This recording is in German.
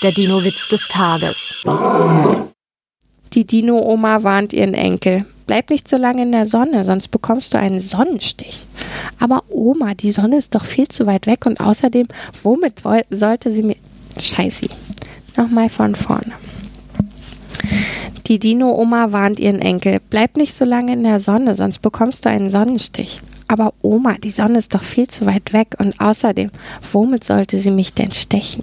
Der Dino-Witz des Tages. Die Dino-Oma warnt ihren Enkel. Bleib nicht so lange in der Sonne, sonst bekommst du einen Sonnenstich. Aber Oma, die Sonne ist doch viel zu weit weg und außerdem, womit sollte sie mir. Scheiße. Nochmal von vorne. Die Dino-Oma warnt ihren Enkel. Bleib nicht so lange in der Sonne, sonst bekommst du einen Sonnenstich. Aber Oma, die Sonne ist doch viel zu weit weg und außerdem, womit sollte sie mich denn stechen?